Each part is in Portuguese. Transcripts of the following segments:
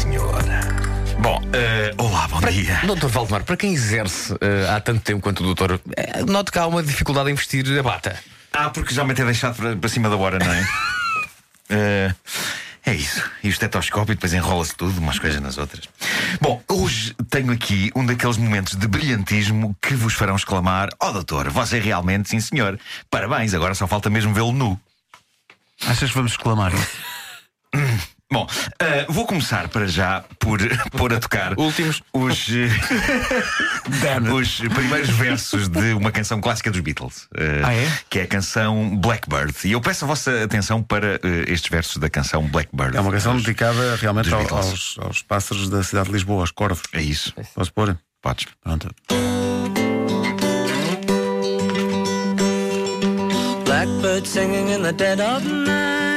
emoção, sim senhor. Bom, eh, olá, bom dia. Doutor Valdemar, para quem exerce eh, há tanto tempo quanto o doutor, eh, noto que há uma dificuldade em vestir a bata. Ah, porque já me ter deixado para, para cima da hora, não é? É isso. E o estetoscópio depois enrola-se tudo, umas coisas nas outras. Bom, hoje tenho aqui um daqueles momentos de brilhantismo que vos farão exclamar: Oh, doutor, você realmente, sim senhor. Parabéns, agora só falta mesmo vê-lo nu. Achas que vamos exclamar? Bom, eh, vou começar para já por pôr a tocar Últimos. os, eh, os primeiros versos de uma canção clássica dos Beatles, eh, Ah, é? que é a canção Blackbird. E eu peço a vossa atenção para eh, estes versos da canção Blackbird. É uma canção Dos- dedicada realmente ao- aos, aos pássaros da cidade de Lisboa, aos corvos. É isso. Posso pôr? Podes. Pronto. Blackbird singing in the dead of night.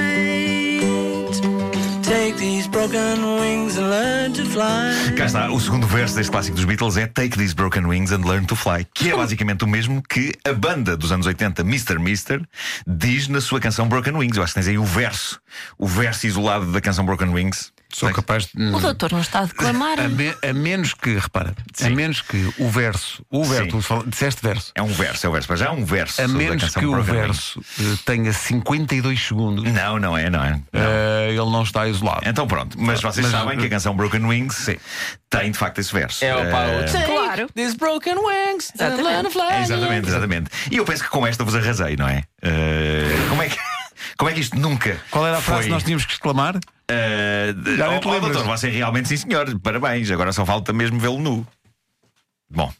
Cá está, o segundo verso deste clássico dos Beatles é Take These Broken Wings and Learn to Fly, que é basicamente o mesmo que a banda dos anos 80, Mr. Mister, diz na sua canção Broken Wings. Eu acho que tens aí o verso, o verso isolado da canção Broken Wings. Sou capaz de. O doutor não está a declamar. A, me- a menos que, repara, a Sim. menos que o verso, o verso, Sim. tu fala- disseste verso, É um verso, é um verso, mas já é um verso. a menos que o verso eh, tenha 52 segundos. Não, não é, não é. Não. eh, ele não está isolado. Então pronto, mas vocês Mas- sabem que a canção Broken Wings tem de facto esse verso. É o pá, Eh, o- Claro. These broken wings. Exatamente. exatamente, exatamente. E eu penso que com esta vos arrasei, não é? Eh, como é que. Como é que isto nunca. Qual era a frase foi, que nós tínhamos que exclamar? de- Já oh, oh, doutor, você realmente sim senhor, parabéns, agora só falta mesmo vê-lo nu. Bom.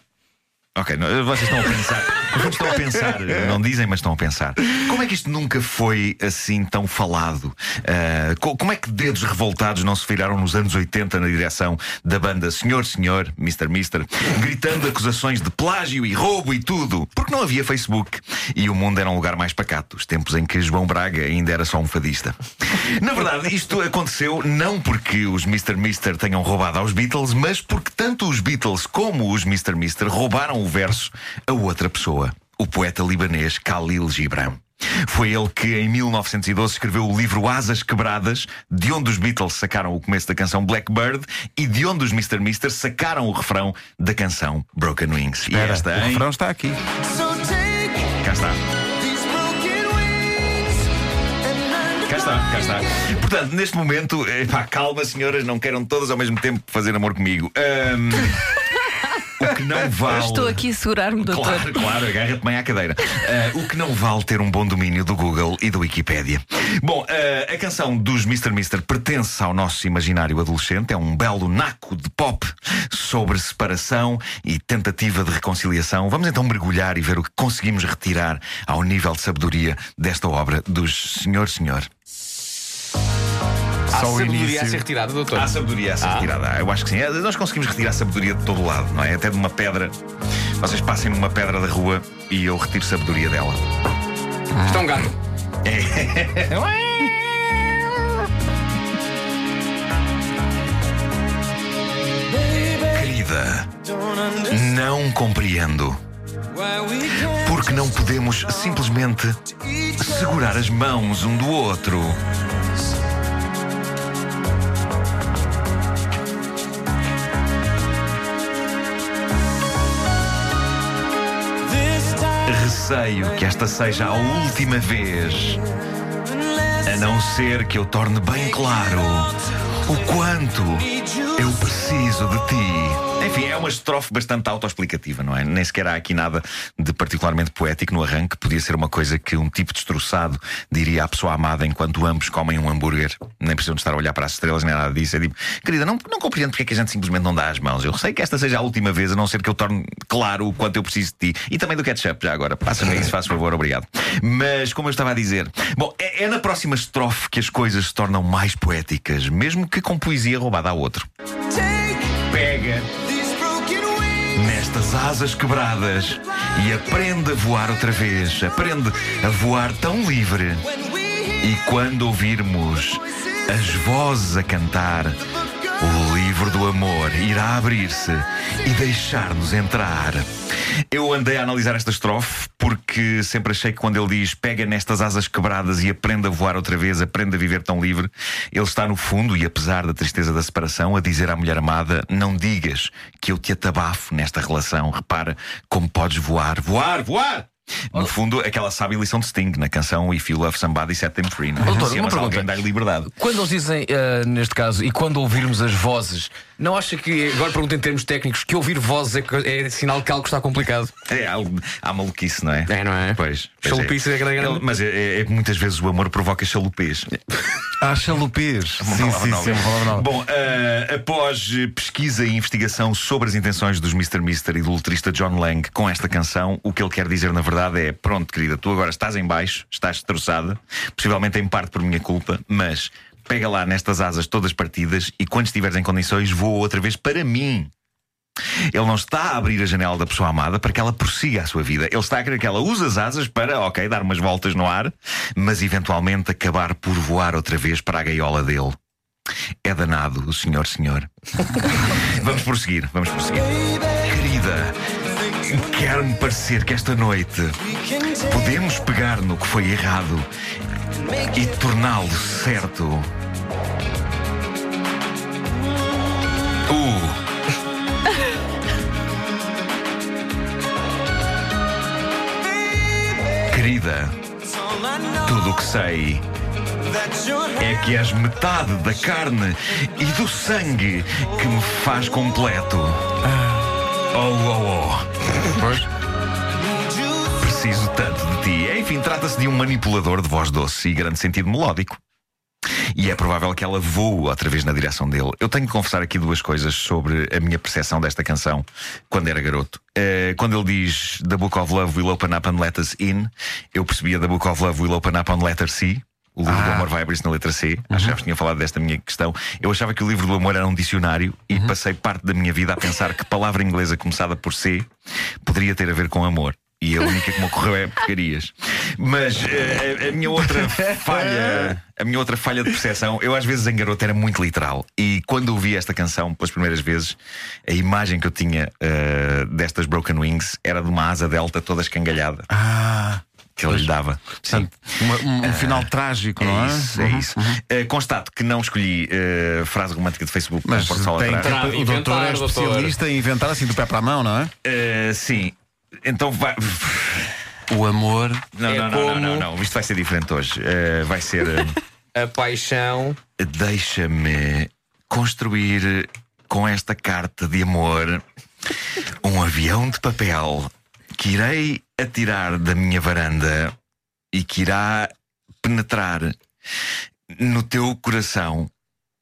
Ok, não, vocês estão a pensar. Estão a pensar, não dizem, mas estão a pensar. Como é que isto nunca foi assim tão falado? Co- como é que dedos revoltados não se viraram nos anos 80 na direção da banda Senhor, Senhor, Mr. Mister, gritando acusações de plágio e roubo e tudo? Porque não havia Facebook e o mundo era um lugar mais pacato, os tempos em que João Braga ainda era só um fadista. Na verdade, isto aconteceu não porque os Mr. Mister tenham roubado aos Beatles, mas porque tanto os Beatles como os Mr. Mister roubaram o verso a outra pessoa, o poeta libanês Khalil Gibran. Foi ele que, em 1912, escreveu o livro Asas Quebradas, de onde os Beatles sacaram o começo da canção Blackbird e de onde os Mr. Mister sacaram o refrão da canção Broken Wings. E Espera, esta, o hein? refrão está aqui. So take Cá está. Cá está, cá está. Portanto, neste momento, epá, calma, senhoras, não queiram todas ao mesmo tempo fazer amor comigo. Ahm, o que não vale. Estou aqui a segurar-me, doutor. Claro, claro, agarra-te bem à cadeira. Ah, o que não vale ter um bom domínio do Google e do Wikipédia. Bom, ah, a canção dos Mr. Mister pertence ao nosso imaginário adolescente. É um belo naco de pop sobre separação e tentativa de reconciliação. Vamos então mergulhar e ver o que conseguimos retirar ao nível de sabedoria desta obra dos Senhor Senhor. Há Só o sabedoria início. a ser retirada, doutor. Há sabedoria a ser Ah. retirada. Eu acho que sim. É, Nós conseguimos retirar sabedoria de todo lado, não é? Até de uma pedra. Vocês passem numa pedra da rua e eu retiro sabedoria dela. Isto é um gato. Querida, don't understand não compreendo. Porque não podemos simplesmente segurar as mãos um do outro. Receio que esta seja a última vez, a não ser que eu torne bem claro o quanto eu preciso de ti. Enfim, é uma estrofe bastante autoexplicativa, não é? Nem sequer há aqui nada de particularmente poético no arranque. Podia ser uma coisa que um tipo destroçado diria à pessoa amada enquanto ambos comem um hambúrguer. Nem precisam de estar a olhar para as estrelas nem nada disso. É tipo, querida, não, não compreendo porque é que a gente simplesmente não dá as mãos. Eu sei que esta seja a última vez, a não ser que eu torne claro o quanto eu preciso de ti. E também do ketchup, já agora. Passa-me isso, faz favor, obrigado. Mas, como eu estava a dizer, bom, é, é na próxima estrofe que as coisas se tornam mais poéticas, mesmo que com poesia roubada a outro. Pega nestas asas quebradas e aprende a voar outra vez. Aprende a voar tão livre. E quando ouvirmos as vozes a cantar o livro do amor irá abrir-se e deixar-nos entrar. Eu andei a analisar esta estrofe porque sempre achei que quando ele diz pega nestas asas quebradas e aprenda a voar outra vez, aprenda a viver tão livre, ele está no fundo e apesar da tristeza da separação, a dizer à mulher amada: não digas que eu te atabafo nesta relação. Repara como podes voar, voar, voar! No fundo, aquela sábia lição de Sting na canção If You Love Somebody, Set Them Free. Não é? Doutor, Se uma pergunta. liberdade. Quando eles dizem, eh, neste caso, e quando ouvirmos as vozes, não acha que, agora pergunto em termos técnicos, que ouvir vozes é, é sinal que algo está complicado? É, há, há maluquice, não é? É, não é? Pois. pois Chalupice é grande, grande. Ele- Mas é, é- é que muitas vezes o amor provoca chalupês. Há chalupês. Sim, sim, nova. sim. Bom, eh, após pesquisa e investigação sobre as intenções dos Mr. Mister e do letrista John Lang com esta canção, o que ele quer dizer na verdade é: pronto, querida, tu agora estás em baixo, estás destroçada, possivelmente em parte por minha culpa, mas pega lá nestas asas todas partidas e quando estiveres em condições, voa outra vez para mim. Ele não está a abrir a janela da pessoa amada para que ela prossiga a sua vida. Ele está a querer que ela use as asas para, ok, dar umas voltas no ar, mas eventualmente acabar por voar outra vez para a gaiola dele. É danado o senhor, senhor. vamos prosseguir, vamos prosseguir. Querida, quer-me parecer que esta noite podemos pegar no que foi errado e torná-lo certo. Querida, tudo o que sei é que és metade da carne e do sangue que me faz completo. Oh, oh, oh. Preciso tanto de ti. Enfim, trata-se de um manipulador de voz doce e grande sentido melódico. E é provável que ela voe outra vez na direção dele. Eu tenho que confessar aqui duas coisas sobre a minha percepção desta canção quando era garoto. Eh, quando ele diz The Book of Love will open up and let us in, eu percebia The Book of Love will open up on letter C. O livro do amor vai abrir-se na letra C. Acho que já vos tinha falado desta minha questão. Eu achava que o livro do amor era um dicionário e passei parte da minha vida a pensar que palavra inglesa começada por C poderia ter a ver com amor. E a única que me ocorreu é porcarias. Mas eh, a, a minha outra falha, a minha outra falha de percepção, eu às vezes em garoto era muito literal. E quando ouvi esta canção pelas primeiras vezes, a imagem que eu tinha eh, destas Broken Wings era de uma asa delta toda escangalhada Ah, que ele lhe dava. Sim. portanto, uma- um, um final trágico, não É é? isso, é isso. Eh, constato que não escolhi eh, frase romântica de Facebook Mas sol tem, atrás. tem- o doutor é doutor. especialista em inventar assim do pé para a mão, não é? Eh, sim. Então vai. O amor. Não, É não, não, não, como- não, não. Isto vai ser diferente hoje. Vai ser. A paixão. Deixa-me construir com esta carta de amor um avião de papel que irei atirar da minha varanda e que irá penetrar no teu coração,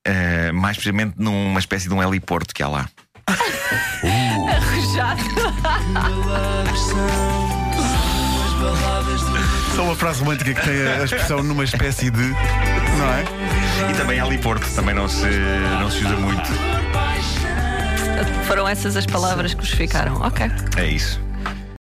eh, mais precisamente numa espécie de um heliporto que há lá. Arrojado. Só uma frase romântica que tem a expressão numa espécie de. Não é? E também heliporto, também não se, não se usa muito. Foram essas as palavras que vos ficaram. Ok. É isso.